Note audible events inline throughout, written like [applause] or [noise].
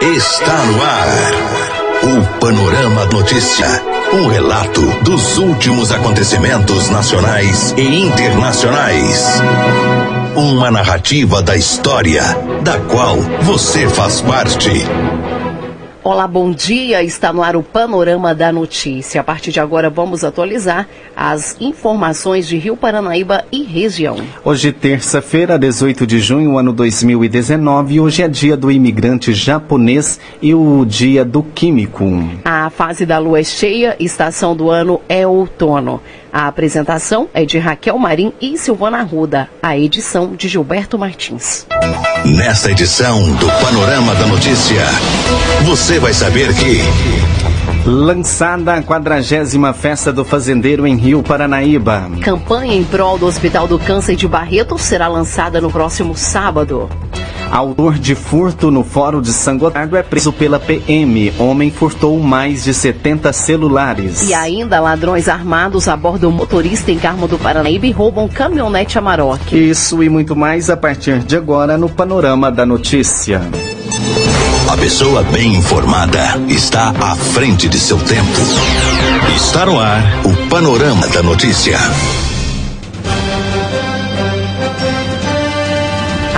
Está no ar. O Panorama Notícia. Um relato dos últimos acontecimentos nacionais e internacionais. Uma narrativa da história, da qual você faz parte. Olá, bom dia. Está no ar o Panorama da Notícia. A partir de agora vamos atualizar as informações de Rio Paranaíba e região. Hoje, terça-feira, 18 de junho, ano 2019, hoje é dia do imigrante japonês e o dia do químico. A fase da lua é cheia, estação do ano é outono. A apresentação é de Raquel Marim e Silvana Ruda, a edição de Gilberto Martins. Nesta edição do Panorama da Notícia, você vai saber que. Lançada a quadragésima festa do fazendeiro em Rio Paranaíba. Campanha em prol do Hospital do Câncer de Barreto será lançada no próximo sábado. Autor de furto no Fórum de São Gotardo é preso pela PM. Homem furtou mais de 70 celulares. E ainda ladrões armados abordam motorista em Carmo do Paranaíba e roubam caminhonete Amarok. Isso e muito mais a partir de agora no Panorama da Notícia. A pessoa bem informada está à frente de seu tempo. Está no ar o Panorama da Notícia.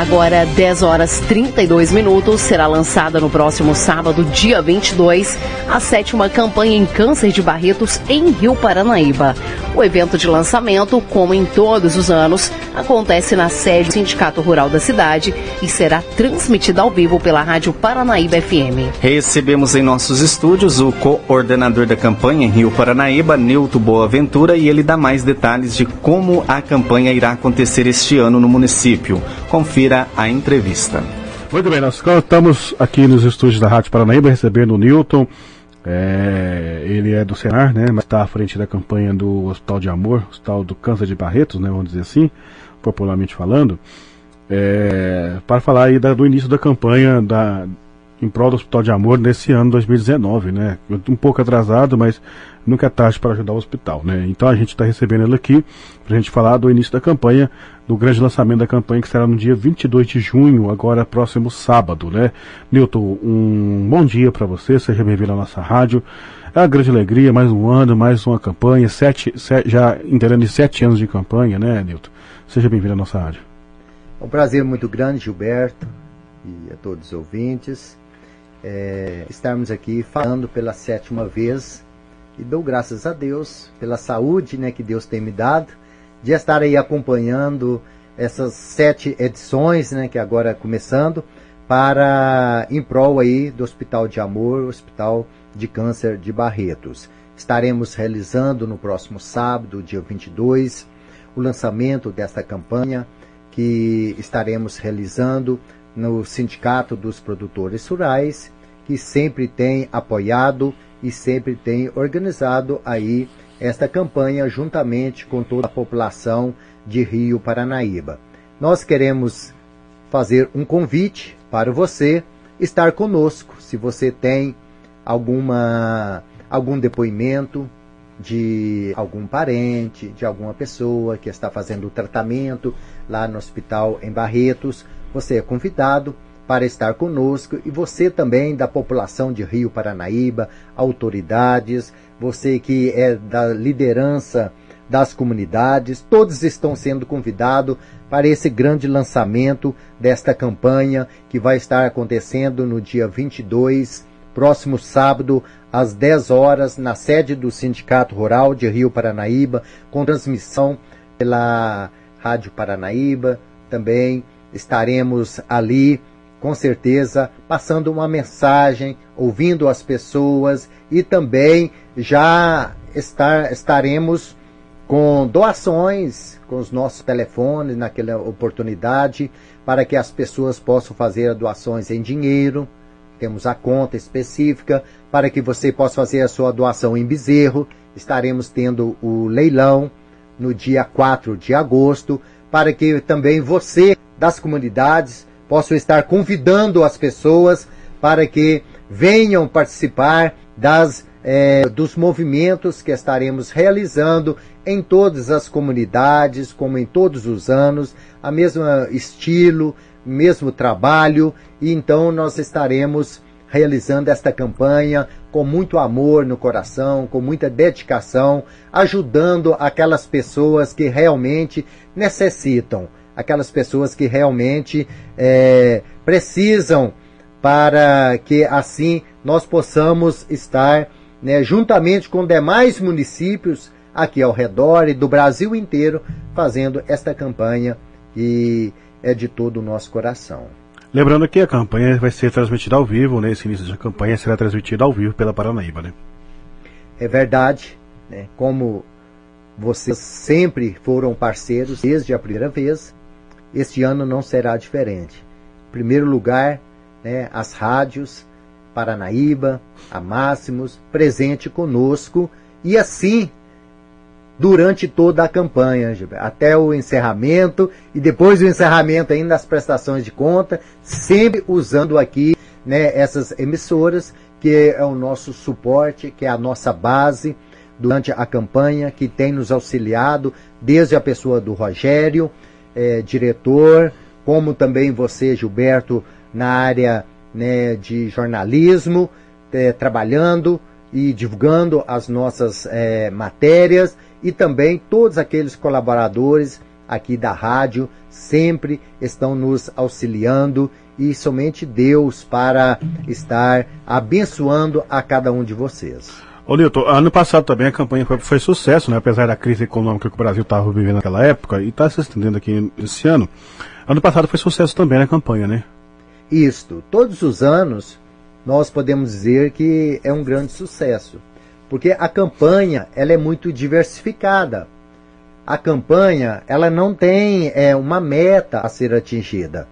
Agora, 10 horas 32 minutos, será lançada no próximo sábado, dia 22, a sétima campanha em câncer de Barretos em Rio Paranaíba. O evento de lançamento, como em todos os anos, acontece na sede do Sindicato Rural da cidade e será transmitida ao vivo pela Rádio Paranaíba FM. Recebemos em nossos estúdios o coordenador da campanha em Rio Paranaíba, Nilton Boaventura, e ele dá mais detalhes de como a campanha irá acontecer este ano no município. Confira a entrevista. Muito bem, nós estamos aqui nos estúdios da Rádio Paranaíba recebendo o Newton. É, ele é do Senar, né, mas está à frente da campanha do Hospital de Amor, Hospital do Câncer de Barretos, né, vamos dizer assim, popularmente falando, é, para falar aí da, do início da campanha da, em prol do Hospital de Amor nesse ano 2019, né? Um pouco atrasado, mas nunca é tarde para ajudar o hospital, né? Então a gente está recebendo ele aqui para a gente falar do início da campanha, do grande lançamento da campanha que será no dia 22 de junho, agora próximo sábado, né? Nilton, um bom dia para você, seja bem-vindo à nossa rádio. É uma grande alegria, mais um ano, mais uma campanha, sete, sete já inteirando sete anos de campanha, né, Nilton? Seja bem-vindo à nossa rádio. É um prazer muito grande, Gilberto, e a todos os ouvintes é, estarmos aqui falando pela sétima vez e dou graças a Deus pela saúde né, que Deus tem me dado de estar aí acompanhando essas sete edições, né, que agora começando, para em prol aí do Hospital de Amor, Hospital de Câncer de Barretos. Estaremos realizando no próximo sábado, dia 22, o lançamento desta campanha que estaremos realizando no Sindicato dos Produtores Rurais, que sempre tem apoiado e sempre tem organizado aí esta campanha juntamente com toda a população de Rio Paranaíba. Nós queremos fazer um convite para você estar conosco. Se você tem alguma algum depoimento de algum parente, de alguma pessoa que está fazendo tratamento lá no hospital em Barretos, você é convidado para estar conosco e você também da população de Rio Paranaíba, autoridades, você que é da liderança das comunidades, todos estão sendo convidados para esse grande lançamento desta campanha que vai estar acontecendo no dia 22, próximo sábado, às 10 horas, na sede do Sindicato Rural de Rio Paranaíba, com transmissão pela Rádio Paranaíba, também estaremos ali, com certeza, passando uma mensagem, ouvindo as pessoas e também já estar, estaremos com doações com os nossos telefones naquela oportunidade para que as pessoas possam fazer doações em dinheiro. Temos a conta específica para que você possa fazer a sua doação em bezerro. Estaremos tendo o leilão no dia 4 de agosto para que também você das comunidades possam estar convidando as pessoas para que venham participar das, é, dos movimentos que estaremos realizando em todas as comunidades, como em todos os anos, a mesma estilo, mesmo trabalho, e então nós estaremos realizando esta campanha com muito amor no coração, com muita dedicação, ajudando aquelas pessoas que realmente necessitam, aquelas pessoas que realmente é, precisam para que assim nós possamos estar né, juntamente com demais municípios aqui ao redor e do Brasil inteiro fazendo esta campanha que é de todo o nosso coração. Lembrando que a campanha vai ser transmitida ao vivo, né? Esse início da campanha será transmitida ao vivo pela Paranaíba, né? É verdade, né? Como vocês sempre foram parceiros desde a primeira vez, este ano não será diferente. Em primeiro lugar, né, as rádios Paranaíba, a Máximos, presente conosco e assim durante toda a campanha, até o encerramento e depois do encerramento ainda as prestações de conta, sempre usando aqui né, essas emissoras, que é o nosso suporte, que é a nossa base durante a campanha, que tem nos auxiliado, desde a pessoa do Rogério, é, diretor, como também você, Gilberto, na área né, de jornalismo, é, trabalhando e divulgando as nossas é, matérias e também todos aqueles colaboradores aqui da rádio sempre estão nos auxiliando e somente Deus para estar abençoando a cada um de vocês. Ô Nilton, ano passado também a campanha foi, foi sucesso, né? apesar da crise econômica que o Brasil estava vivendo naquela época e está se estendendo aqui esse ano. Ano passado foi sucesso também na campanha, né? Isto, todos os anos nós podemos dizer que é um grande sucesso porque a campanha ela é muito diversificada. A campanha ela não tem é, uma meta a ser atingida.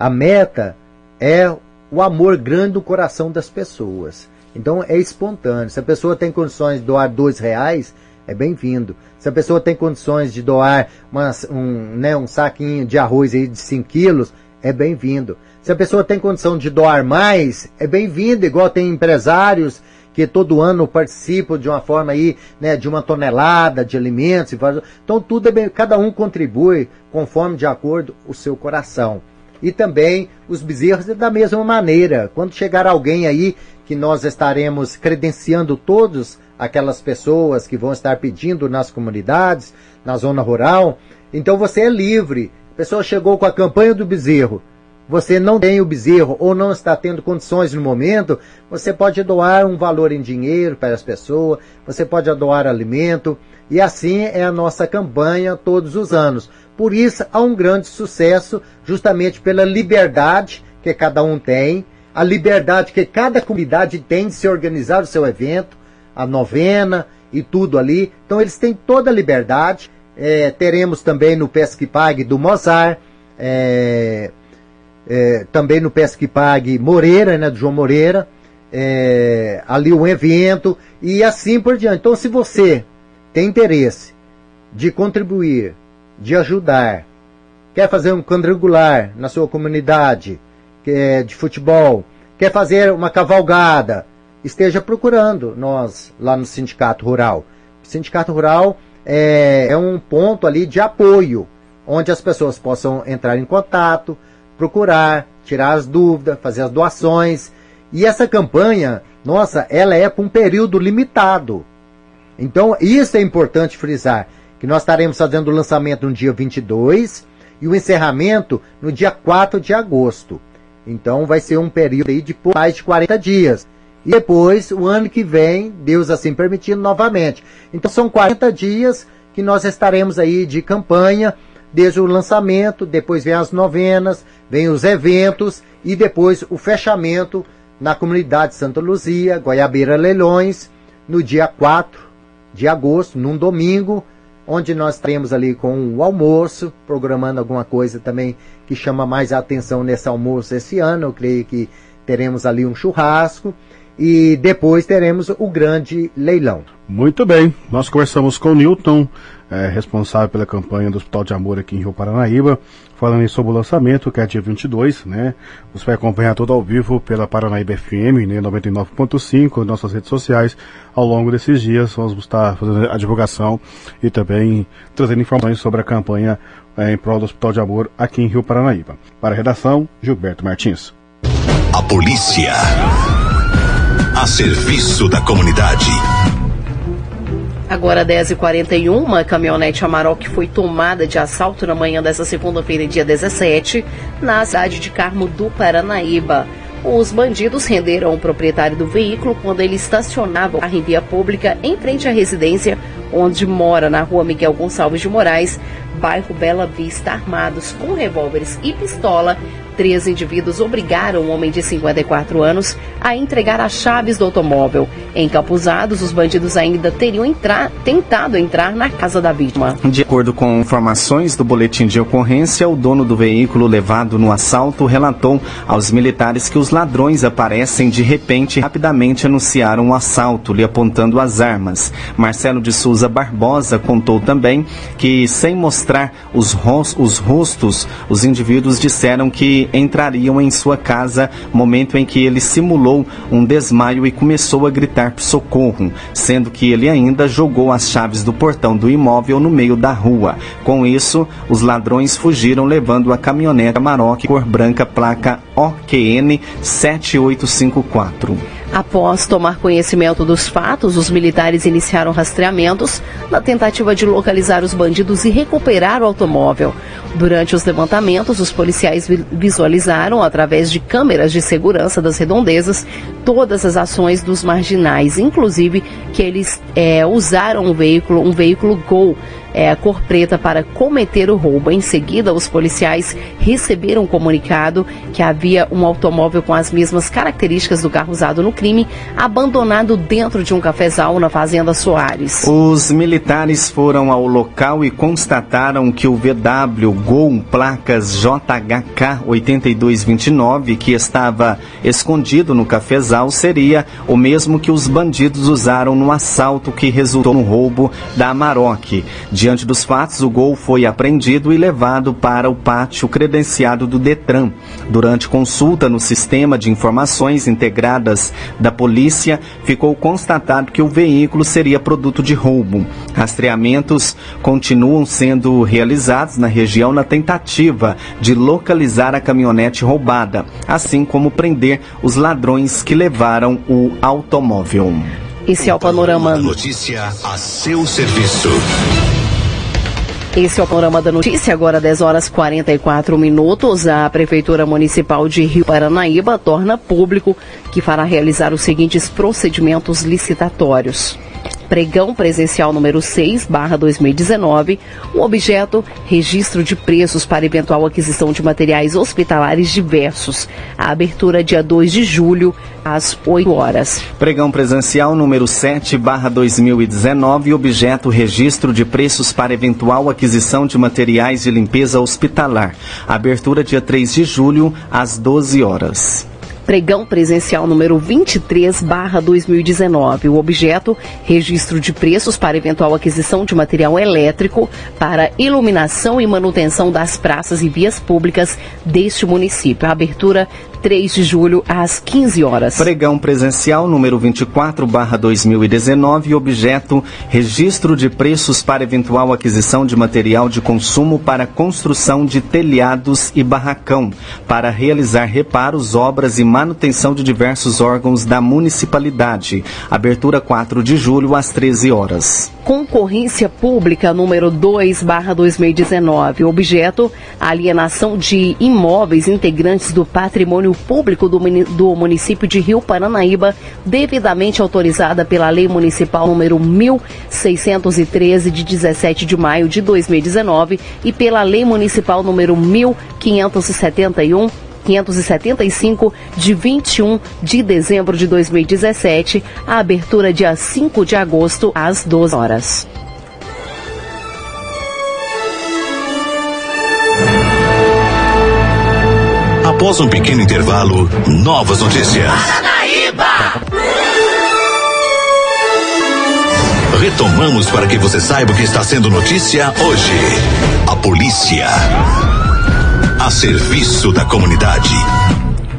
A meta é o amor grande do coração das pessoas. Então é espontâneo. Se a pessoa tem condições de doar dois reais, é bem-vindo. Se a pessoa tem condições de doar uma, um, né, um saquinho de arroz aí de 5 quilos, é bem-vindo. Se a pessoa tem condição de doar mais, é bem-vindo, igual tem empresários que todo ano participam de uma forma aí, né, de uma tonelada de alimentos. Então tudo é bem, cada um contribui conforme de acordo o seu coração. E também os bezerros da mesma maneira. Quando chegar alguém aí que nós estaremos credenciando todos aquelas pessoas que vão estar pedindo nas comunidades, na zona rural, então você é livre. A pessoa chegou com a campanha do bezerro você não tem o bezerro ou não está tendo condições no momento, você pode doar um valor em dinheiro para as pessoas, você pode doar alimento, e assim é a nossa campanha todos os anos. Por isso há um grande sucesso, justamente pela liberdade que cada um tem, a liberdade que cada comunidade tem de se organizar o seu evento, a novena e tudo ali. Então eles têm toda a liberdade. É, teremos também no Pesque Pague do Mozart. É, é, também no Pesque Pague Moreira, né, do João Moreira, é, ali um evento e assim por diante. Então, se você tem interesse de contribuir, de ajudar, quer fazer um quadrangular na sua comunidade é de futebol, quer fazer uma cavalgada, esteja procurando nós lá no Sindicato Rural. O Sindicato Rural é, é um ponto ali de apoio, onde as pessoas possam entrar em contato, procurar, tirar as dúvidas, fazer as doações. E essa campanha, nossa, ela é para um período limitado. Então, isso é importante frisar, que nós estaremos fazendo o lançamento no dia 22 e o encerramento no dia 4 de agosto. Então, vai ser um período aí de mais de 40 dias. E depois, o ano que vem, Deus assim permitindo novamente. Então, são 40 dias que nós estaremos aí de campanha desde o lançamento, depois vem as novenas, vem os eventos e depois o fechamento na comunidade Santa Luzia, Goiabeira Leilões, no dia 4 de agosto, num domingo, onde nós estaremos ali com o almoço, programando alguma coisa também que chama mais a atenção nesse almoço esse ano. Eu creio que teremos ali um churrasco e depois teremos o grande leilão. Muito bem, nós conversamos com o Newton, é, responsável pela campanha do Hospital de Amor aqui em Rio Paranaíba, falando sobre o lançamento, que é dia 22, né? Você vai acompanhar todo ao vivo pela Paranaíba FM, né, 99.5, nossas redes sociais. Ao longo desses dias, vamos estar fazendo a divulgação e também trazendo informações sobre a campanha é, em prol do Hospital de Amor aqui em Rio Paranaíba. Para a redação, Gilberto Martins. A polícia a serviço da comunidade. Agora 10h41, uma caminhonete Amarok foi tomada de assalto na manhã dessa segunda-feira, dia 17, na cidade de Carmo do Paranaíba. Os bandidos renderam o proprietário do veículo quando ele estacionava em via pública em frente à residência onde mora, na rua Miguel Gonçalves de Moraes, bairro Bela Vista, armados com revólveres e pistola, Três indivíduos obrigaram o homem de 54 anos a entregar as chaves do automóvel. Encapuzados, os bandidos ainda teriam entrar, tentado entrar na casa da vítima. De acordo com informações do boletim de ocorrência, o dono do veículo levado no assalto relatou aos militares que os ladrões aparecem de repente e rapidamente anunciaram o assalto, lhe apontando as armas. Marcelo de Souza Barbosa contou também que, sem mostrar os, os rostos, os indivíduos disseram que entrariam em sua casa, momento em que ele simulou um desmaio e começou a gritar socorro, sendo que ele ainda jogou as chaves do portão do imóvel no meio da rua. Com isso, os ladrões fugiram levando a caminhonete Maroc cor branca placa OQN 7854. Após tomar conhecimento dos fatos, os militares iniciaram rastreamentos na tentativa de localizar os bandidos e recuperar o automóvel. Durante os levantamentos, os policiais visualizaram, através de câmeras de segurança das redondezas, todas as ações dos marginais, inclusive que eles é, usaram um veículo, um veículo Gol é, cor preta para cometer o roubo. Em seguida, os policiais receberam um comunicado que havia um automóvel com as mesmas características do carro usado no crime, abandonado dentro de um cafezal na Fazenda Soares. Os militares foram ao local e constataram que o VW Gol placas JHK 8229, que estava escondido no cafezal, seria o mesmo que os bandidos usaram no assalto que resultou no roubo da Amarok. Diante dos fatos, o gol foi apreendido e levado para o pátio credenciado do Detran. Durante consulta no sistema de informações integradas da polícia, ficou constatado que o veículo seria produto de roubo. Rastreamentos continuam sendo realizados na região na tentativa de localizar a caminhonete roubada, assim como prender os ladrões que levaram o automóvel. Esse é o panorama. Notícia a seu serviço. Esse é o panorama da notícia, agora 10 horas 44 minutos. A Prefeitura Municipal de Rio Paranaíba torna público que fará realizar os seguintes procedimentos licitatórios pregão presencial número 6, barra 2019, o objeto, registro de preços para eventual aquisição de materiais hospitalares diversos. A abertura dia 2 de julho, às 8 horas. Pregão presencial número 7, barra 2019, objeto, registro de preços para eventual aquisição de materiais de limpeza hospitalar. Abertura dia 3 de julho, às 12 horas. Pregão presencial número 23, barra 2019. O objeto, registro de preços para eventual aquisição de material elétrico para iluminação e manutenção das praças e vias públicas deste município. A abertura 3 de julho, às 15 horas. Pregão presencial número 24, barra 2019, objeto registro de preços para eventual aquisição de material de consumo para construção de telhados e barracão, para realizar reparos, obras e manutenção de diversos órgãos da municipalidade. Abertura 4 de julho, às 13 horas. Concorrência Pública número 2, barra 2019. Objeto, alienação de imóveis integrantes do patrimônio público do, do município de Rio Paranaíba, devidamente autorizada pela Lei Municipal número 1613, de 17 de maio de 2019, e pela Lei Municipal número 1571, 575 de 21 de dezembro de 2017, a abertura dia 5 de agosto às 12 horas. Após um pequeno intervalo, novas notícias. Paranaíba! Retomamos para que você saiba o que está sendo notícia hoje. A polícia a serviço da comunidade.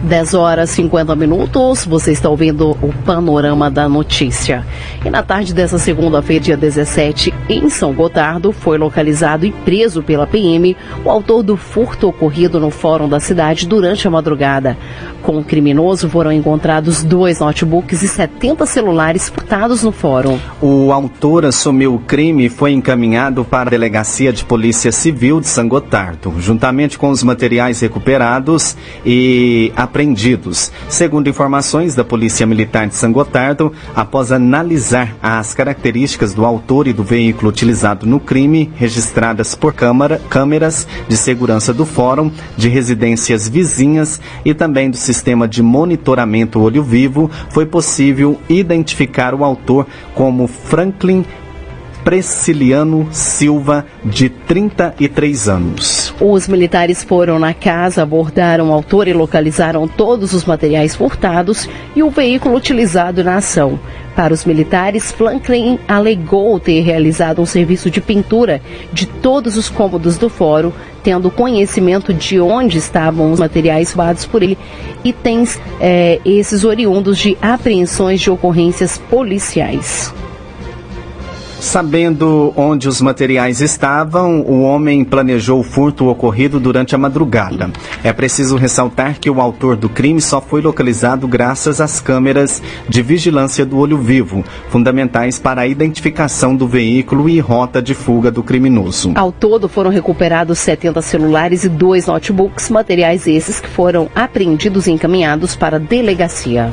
10 horas 50 minutos, você está ouvindo o Panorama da Notícia. E na tarde dessa segunda-feira, dia 17, em São Gotardo, foi localizado e preso pela PM o autor do furto ocorrido no fórum da cidade durante a madrugada. Com o criminoso foram encontrados dois notebooks e 70 celulares furtados no fórum. O autor assumiu o crime e foi encaminhado para a Delegacia de Polícia Civil de São Gotardo, juntamente com os materiais recuperados e a apreendidos. Segundo informações da Polícia Militar de São Gotardo, após analisar as características do autor e do veículo utilizado no crime, registradas por câmara, câmeras de segurança do fórum, de residências vizinhas e também do sistema de monitoramento olho vivo, foi possível identificar o autor como Franklin Presciliano Silva, de 33 anos. Os militares foram na casa, abordaram o autor e localizaram todos os materiais furtados e o veículo utilizado na ação. Para os militares, Franklin alegou ter realizado um serviço de pintura de todos os cômodos do fórum, tendo conhecimento de onde estavam os materiais roubados por ele, itens é, esses oriundos de apreensões de ocorrências policiais. Sabendo onde os materiais estavam, o homem planejou o furto ocorrido durante a madrugada. É preciso ressaltar que o autor do crime só foi localizado graças às câmeras de vigilância do olho vivo, fundamentais para a identificação do veículo e rota de fuga do criminoso. Ao todo foram recuperados 70 celulares e dois notebooks, materiais esses que foram apreendidos e encaminhados para a delegacia.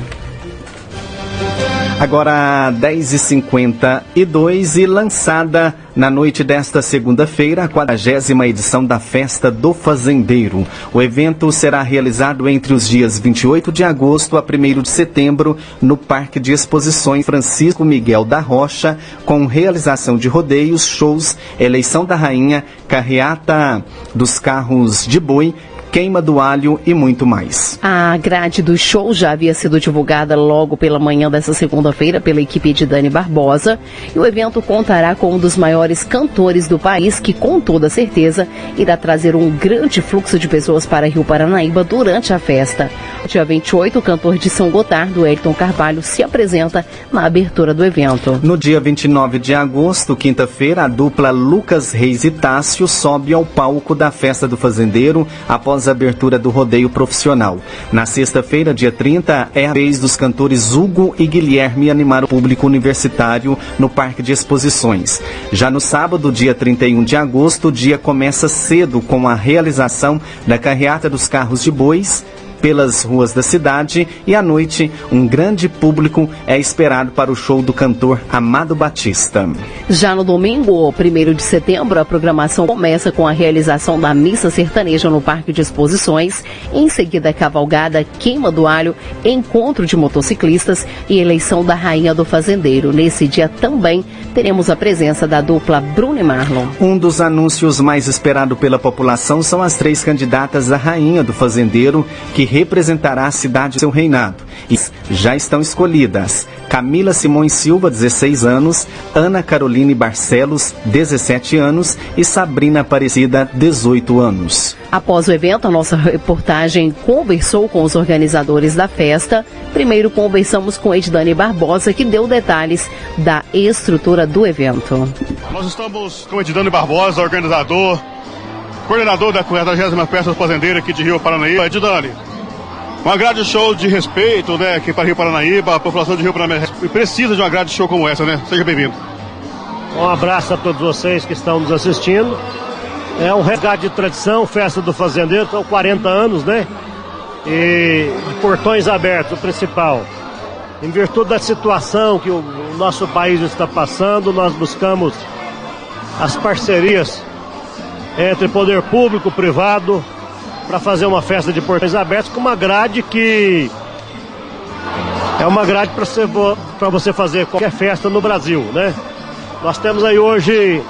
Agora 10h52 e lançada na noite desta segunda-feira a 40 edição da Festa do Fazendeiro. O evento será realizado entre os dias 28 de agosto a 1 de setembro no Parque de Exposições Francisco Miguel da Rocha, com realização de rodeios, shows, eleição da rainha, carreata dos carros de boi, queima do alho e muito mais. A grade do show já havia sido divulgada logo pela manhã dessa segunda-feira pela equipe de Dani Barbosa e o evento contará com um dos maiores cantores do país que, com toda certeza, irá trazer um grande fluxo de pessoas para Rio Paranaíba durante a festa. Dia 28, o cantor de São Gotardo, Elton Carvalho, se apresenta na abertura do evento. No dia 29 de agosto, quinta-feira, a dupla Lucas Reis e Tássio sobe ao palco da Festa do Fazendeiro após após a abertura do rodeio profissional. Na sexta-feira, dia 30, é a vez dos cantores Hugo e Guilherme animar o público universitário no Parque de Exposições. Já no sábado, dia 31 de agosto, o dia começa cedo com a realização da carreata dos carros de bois, pelas ruas da cidade e à noite um grande público é esperado para o show do cantor Amado Batista. Já no domingo, 1 de setembro, a programação começa com a realização da missa sertaneja no Parque de Exposições, em seguida a cavalgada, queima do alho, encontro de motociclistas e eleição da rainha do fazendeiro. Nesse dia também teremos a presença da dupla Bruno e Marlon. Um dos anúncios mais esperado pela população são as três candidatas à rainha do fazendeiro que representará a cidade e seu reinado. E já estão escolhidas Camila Simões Silva, 16 anos, Ana Caroline Barcelos, 17 anos e Sabrina Aparecida, 18 anos. Após o evento, a nossa reportagem conversou com os organizadores da festa. Primeiro conversamos com Edilane Barbosa, que deu detalhes da estrutura do evento. Nós estamos com Edilane Barbosa, organizador, coordenador da 40 Festa do Fazendeiro aqui de Rio Paranaíba. Edilane, uma grade show de respeito, né, aqui para Rio Paranaíba, a população de Rio Paranaíba precisa de uma grade show como essa, né? Seja bem-vindo. Um abraço a todos vocês que estão nos assistindo. É um resgate de tradição, festa do fazendeiro, são 40 anos, né? E portões abertos, o principal. Em virtude da situação que o nosso país está passando, nós buscamos as parcerias entre poder público, privado, para fazer uma festa de portões abertos com uma grade que é uma grade para você, você fazer qualquer festa no Brasil, né? Nós temos aí hoje,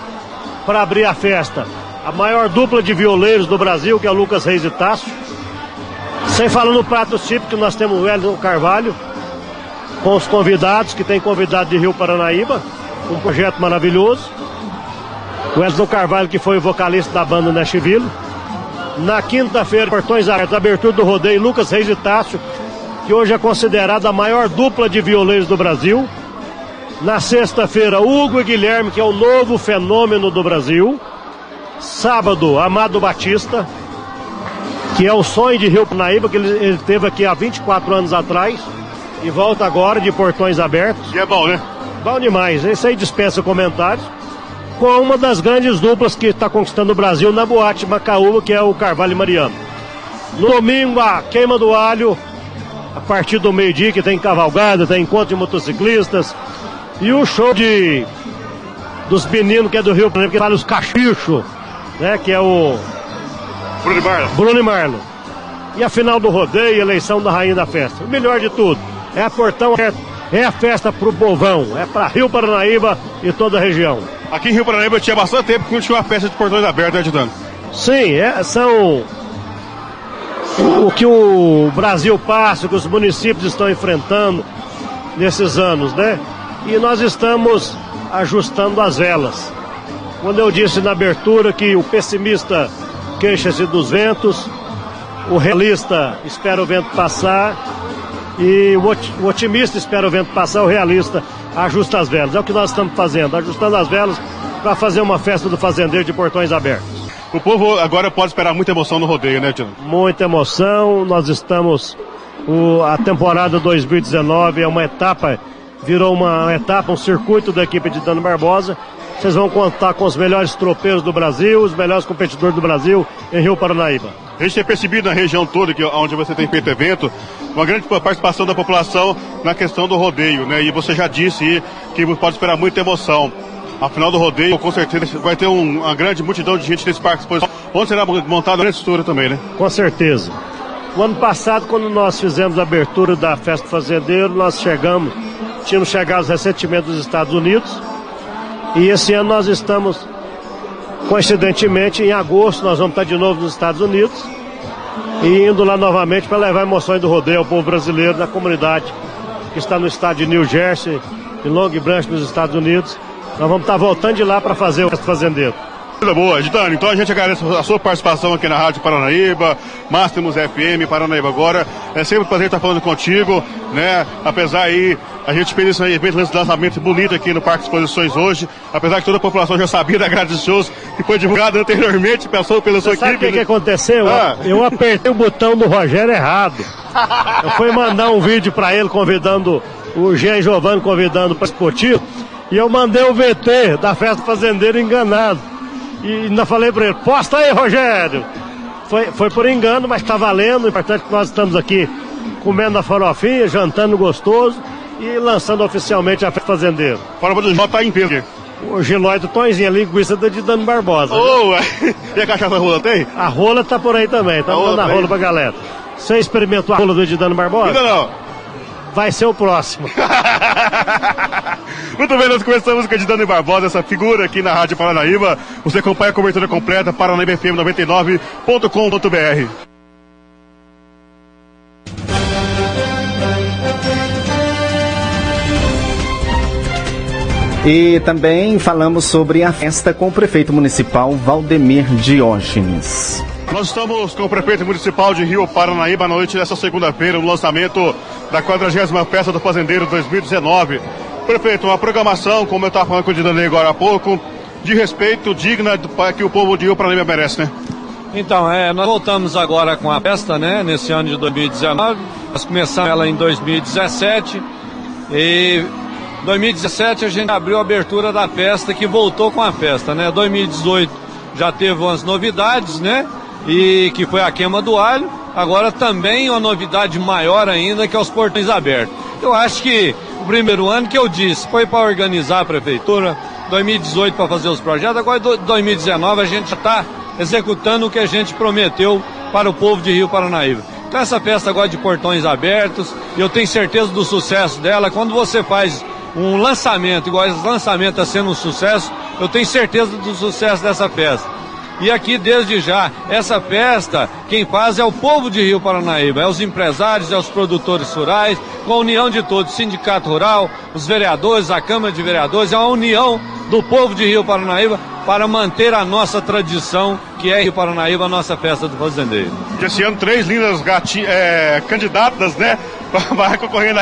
para abrir a festa, a maior dupla de violeiros do Brasil, que é o Lucas Reis e Tasso. Sem falar no prato típico, nós temos o Wellington Carvalho, com os convidados, que tem convidado de Rio Paranaíba, um projeto maravilhoso. O Wellington Carvalho, que foi vocalista da banda Nashville. Na quinta-feira, portões abertos, abertura do rodeio Lucas Reis e Tássio, que hoje é considerada a maior dupla de violeiros do Brasil. Na sexta-feira, Hugo e Guilherme, que é o novo fenômeno do Brasil. Sábado, Amado Batista, que é o sonho de Rio Pinaíba, que ele, ele teve aqui há 24 anos atrás. E volta agora de portões abertos. E é bom, né? Bom demais. Esse aí dispensa comentários. Com uma das grandes duplas que está conquistando o Brasil na boate Macaúba, que é o Carvalho e Mariano. No domingo, a queima do alho, a partir do meio-dia, que tem cavalgada, tem encontro de motociclistas. E o show de dos meninos que é do Rio Preto, que fala os cachichos, né? Que é o Bruno e Marlon. Bruno e Marlon. E a final do rodeio, eleição da rainha da festa. O melhor de tudo, é a portão aberto, é a festa pro povão, é para Rio Paranaíba e toda a região. Aqui em Rio Paranaíba tinha bastante tempo que não tinha uma festa de portões abertos, né, Titano? Sim, é, são o que o Brasil passa, o que os municípios estão enfrentando nesses anos, né? E nós estamos ajustando as velas. Quando eu disse na abertura que o pessimista queixa-se dos ventos, o realista espera o vento passar e o otimista espera o vento passar, o realista ajusta as velas. É o que nós estamos fazendo, ajustando as velas para fazer uma festa do fazendeiro de portões abertos. O povo agora pode esperar muita emoção no rodeio, né, Tino? Muita emoção, nós estamos. O, a temporada 2019 é uma etapa, virou uma etapa, um circuito da equipe de Dano Barbosa. Vocês vão contar com os melhores tropeiros do Brasil, os melhores competidores do Brasil em Rio Paranaíba. A gente tem percebido na região toda, que, onde você tem feito evento, uma grande participação da população na questão do rodeio, né? E você já disse que pode esperar muita emoção. A final do rodeio, com certeza, vai ter um, uma grande multidão de gente nesse parque exposição, onde será montada uma grande estrutura também, né? Com certeza. O ano passado, quando nós fizemos a abertura da Festa Fazendeiro, nós chegamos, tínhamos chegado recentemente dos Estados Unidos, e esse ano nós estamos, coincidentemente, em agosto, nós vamos estar de novo nos Estados Unidos, e indo lá novamente para levar emoções do rodeio ao povo brasileiro, da comunidade que está no estado de New Jersey, em Long Branch, nos Estados Unidos. Nós vamos estar voltando de lá para fazer o fazendeiro. Coisa boa, Gitano. Então a gente agradece a sua participação aqui na Rádio Paranaíba, Máximos FM, Paranaíba agora. É sempre um prazer estar falando contigo, né? Apesar aí, a gente fez esse evento de lançamento bonito aqui no Parque de Exposições hoje. Apesar que toda a população já sabia da grade de shows que foi divulgado anteriormente, passou pela sua Você sabe equipe. o que, que né? aconteceu? Ah. Eu apertei o botão do Rogério errado. Eu fui mandar um vídeo para ele convidando o Jean Giovanni convidando para esportivo e eu mandei o VT da festa fazendeira enganado. E ainda falei para ele, posta aí, Rogério. Foi, foi por engano, mas está valendo. O importante é que nós estamos aqui comendo a farofinha, jantando gostoso e lançando oficialmente a festa fazendeira. Fora do J tá em peso. O Gilói do Tonzinho, a linguiça da de Dano Barbosa. Ô, [laughs] e a cachaça rola tem? A rola tá por aí também, tá A rola dando a tá aí. rola pra galera. Você experimentou a rola do Edidano Barbosa? Ainda não. Vai ser o próximo. [laughs] Muito bem, nós começamos com a Dani Barbosa, essa figura aqui na Rádio Paranaíba. Você acompanha a cobertura completa, Paranaíba FM 99.com.br. E também falamos sobre a festa com o prefeito municipal Valdemir Diógenes. Nós estamos com o prefeito municipal de Rio Paranaíba na noite dessa segunda-feira, no lançamento da 40 Festa do Fazendeiro 2019. Prefeito, uma programação, como eu estava falando com o Didanei agora há pouco, de respeito, digna que o povo de Paranaíba merece, né? Então, é, nós voltamos agora com a festa, né, nesse ano de 2019. Nós começamos ela em 2017 e 2017 a gente abriu a abertura da festa que voltou com a festa, né? 2018 já teve umas novidades, né? E que foi a queima do alho. Agora também uma novidade maior ainda que é os portões abertos. Eu acho que o primeiro ano que eu disse foi para organizar a prefeitura, 2018 para fazer os projetos, agora do- 2019 a gente está executando o que a gente prometeu para o povo de Rio Paranaíba. Então essa festa agora de portões abertos, eu tenho certeza do sucesso dela. Quando você faz um lançamento, igual esse lançamento está sendo um sucesso, eu tenho certeza do sucesso dessa festa. E aqui, desde já, essa festa, quem faz é o povo de Rio Paranaíba, é os empresários, é os produtores rurais, com a união de todos, Sindicato Rural, os vereadores, a Câmara de Vereadores, é uma união do povo de Rio Paranaíba para manter a nossa tradição, que é Rio Paranaíba, a nossa festa do fazendeiro. Esse ano, três lindas gati, é, candidatas, né? [laughs] Vai concorrendo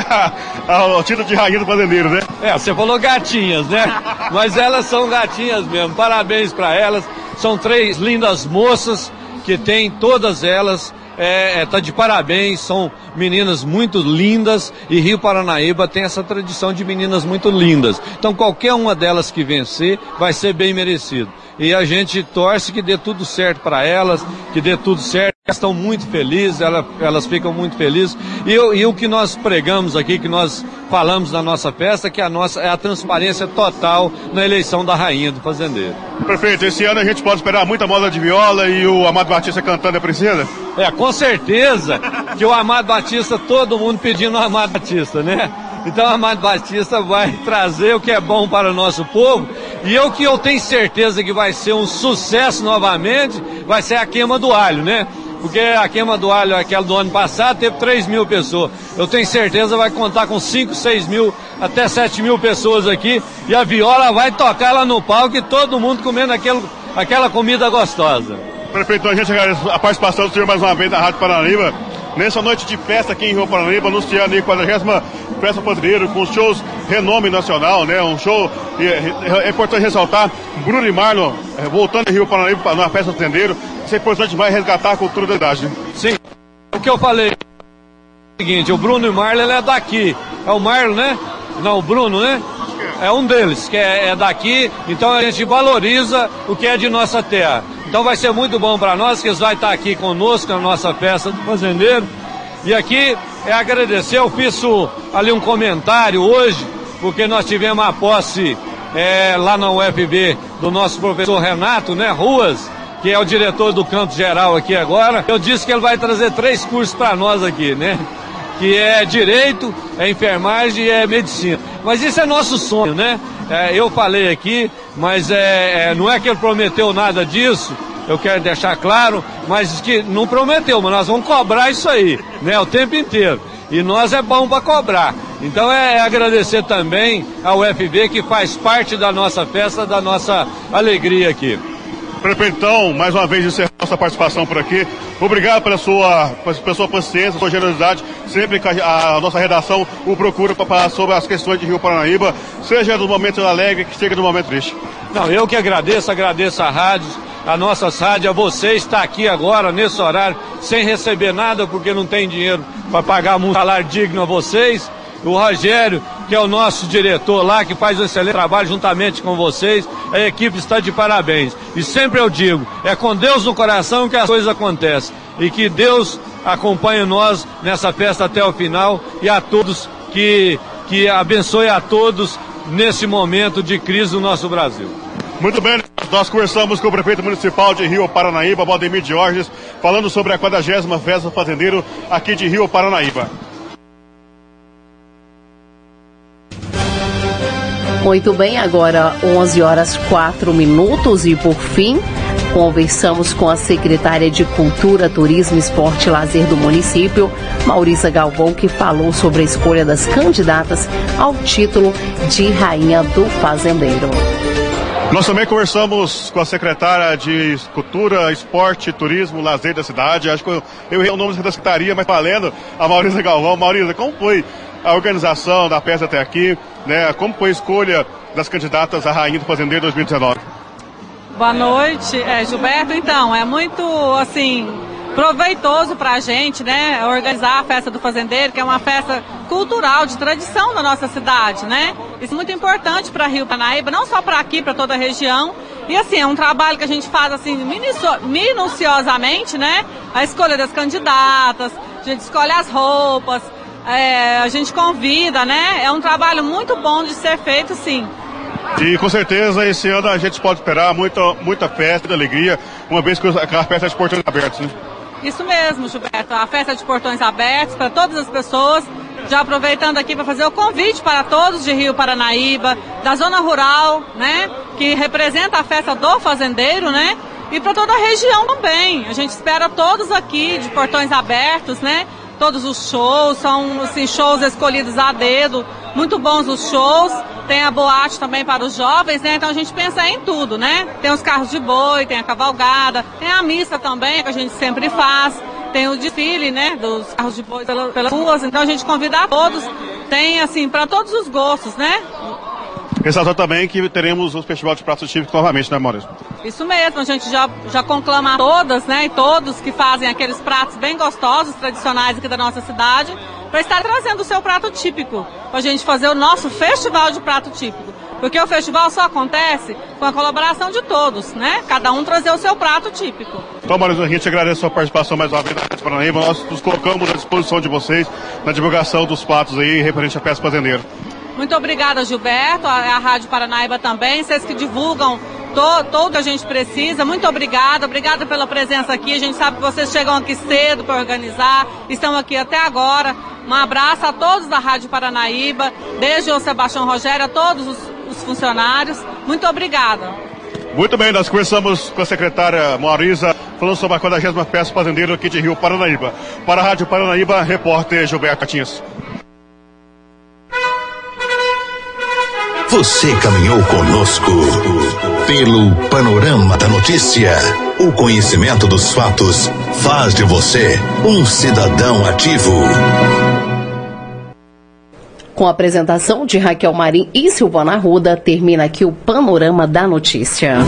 ao título de rainha do fazendeiro, né? É, você falou gatinhas, né? Mas elas são gatinhas mesmo. Parabéns para elas. São três lindas moças que têm todas elas é, é, tá de parabéns, são meninas muito lindas e Rio Paranaíba tem essa tradição de meninas muito lindas. Então qualquer uma delas que vencer vai ser bem merecido. E a gente torce que dê tudo certo para elas, que dê tudo certo. Estão muito felizes, elas, elas ficam muito felizes. E, e, o que nós pregamos aqui, que nós falamos na nossa festa, que a nossa é a transparência total na eleição da rainha do fazendeiro. Perfeito. Esse ano a gente pode esperar muita moda de viola e o Amado Batista cantando a princesa? É, com certeza que o Amado Batista, todo mundo pedindo o Amado Batista, né? Então o Amado Batista vai trazer o que é bom para o nosso povo. E o que eu tenho certeza que vai ser um sucesso novamente, vai ser a queima do alho, né? Porque a queima do alho, aquela do ano passado, teve 3 mil pessoas. Eu tenho certeza vai contar com 5, 6 mil, até 7 mil pessoas aqui. E a viola vai tocar lá no palco e todo mundo comendo aquele, aquela comida gostosa. Prefeito, a gente agradece a participação do senhor mais uma vez da Rádio Paranaíba. Nessa noite de festa aqui em Rio Paranaíba, anunciando aí a 40 Festa Padreiro, com shows renome nacional, né? Um show, é, é importante ressaltar, Bruno e Marlon é, voltando em Rio Paranaíba na festa Tendeiro. Isso é importante, vai resgatar a cultura da idade. Né? Sim, o que eu falei é o seguinte, o Bruno e Marlon é daqui. É o Marlon, né? Não, o Bruno, né? É um deles, que é, é daqui, então a gente valoriza o que é de nossa terra. Então vai ser muito bom para nós que eles vão estar aqui conosco na nossa festa do fazendeiro. E aqui é agradecer, eu fiz ali um comentário hoje, porque nós tivemos a posse é, lá na UFB do nosso professor Renato, né, Ruas, que é o diretor do campo geral aqui agora. Eu disse que ele vai trazer três cursos para nós aqui, né? Que é direito, é enfermagem e é medicina. Mas isso é nosso sonho, né? É, eu falei aqui, mas é, é, não é que ele prometeu nada disso, eu quero deixar claro, mas que não prometeu, mas nós vamos cobrar isso aí, né, o tempo inteiro. E nós é bom para cobrar. Então é, é agradecer também ao UFB que faz parte da nossa festa, da nossa alegria aqui. Prefeitão, mais uma vez encerrar nossa participação por aqui. Obrigado pela sua, pela sua paciência, sua generosidade. Sempre que a, a nossa redação o procura para falar sobre as questões de Rio Paranaíba, seja do momento alegre, que seja do momento triste. Não, eu que agradeço, agradeço a rádio, a nossa rádio, a você estar aqui agora, nesse horário, sem receber nada, porque não tem dinheiro para pagar um salário digno a vocês o Rogério, que é o nosso diretor lá, que faz um excelente trabalho juntamente com vocês. A equipe está de parabéns. E sempre eu digo, é com Deus no coração que as coisas acontecem. E que Deus acompanhe nós nessa festa até o final e a todos que, que abençoe a todos nesse momento de crise do nosso Brasil. Muito bem, nós conversamos com o prefeito municipal de Rio Paranaíba, Valdemir Diorges, falando sobre a 40 Festa Fazendeiro aqui de Rio Paranaíba. Muito bem, agora 11 horas 4 minutos e por fim, conversamos com a secretária de Cultura, Turismo, Esporte e Lazer do município, Maurícia Galvão, que falou sobre a escolha das candidatas ao título de Rainha do Fazendeiro. Nós também conversamos com a secretária de Cultura, Esporte, Turismo, Lazer da cidade. Acho que eu, errei o nome da secretaria, mas valendo, a Maurícia Galvão. Maurícia, como foi a organização da peça até aqui, né? Como foi a escolha das candidatas à Rainha do Fazendeiro 2019? Boa noite, é, Gilberto. Então, é muito, assim, proveitoso para a gente, né? Organizar a festa do fazendeiro, que é uma festa cultural, de tradição da nossa cidade, né? Isso é muito importante para Rio Paranaíba, não só para aqui, para toda a região. E assim, é um trabalho que a gente faz assim minuciosamente, né? A escolha das candidatas, a gente escolhe as roupas, é, a gente convida, né? É um trabalho muito bom de ser feito, sim. E com certeza esse ano a gente pode esperar muita, muita festa, muita alegria, uma vez que a festa é de portões abertos, né? Isso mesmo, Gilberto. A festa de portões abertos para todas as pessoas. Já aproveitando aqui para fazer o convite para todos de Rio Paranaíba, da zona rural, né? Que representa a festa do fazendeiro, né? e para toda a região também. A gente espera todos aqui de portões abertos, né? Todos os shows, são assim, shows escolhidos a dedo, muito bons os shows. Tem a boate também para os jovens, né? Então a gente pensa em tudo, né? Tem os carros de boi, tem a cavalgada, tem a missa também, que a gente sempre faz. Tem o desfile, né? Dos carros de boi pelas, ruas. Então a gente convida a todos. Tem, assim, para todos os gostos, né? Ressaltar também que teremos o Festival de Pratos Típicos novamente, né, Maurício? Isso mesmo, a gente já, já conclama todas, né, e todos que fazem aqueles pratos bem gostosos, tradicionais aqui da nossa cidade, para estar trazendo o seu prato típico, para a gente fazer o nosso Festival de Prato Típico. Porque o festival só acontece com a colaboração de todos, né? Cada um trazer o seu prato típico. Então, Maurício, a gente agradece a sua participação mais uma vez na Rádio Paranaíba. Nós nos colocamos à disposição de vocês na divulgação dos pratos aí referente à peça fazendeira. Muito obrigada, Gilberto, a, a Rádio Paranaíba também, vocês que divulgam to, a gente precisa. Muito obrigada, obrigada pela presença aqui. A gente sabe que vocês chegam aqui cedo para organizar, estão aqui até agora. Um abraço a todos da Rádio Paranaíba, desde o Sebastião Rogério, a todos os, os funcionários. Muito obrigada. Muito bem, nós conversamos com a secretária Marisa, falando sobre a 40 Peça Fazendeira aqui de Rio Paranaíba. Para a Rádio Paranaíba, repórter Gilberto Catinhas. Você caminhou conosco pelo panorama da notícia. O conhecimento dos fatos faz de você um cidadão ativo. Com a apresentação de Raquel Marim e Silvana Ruda, termina aqui o panorama da notícia.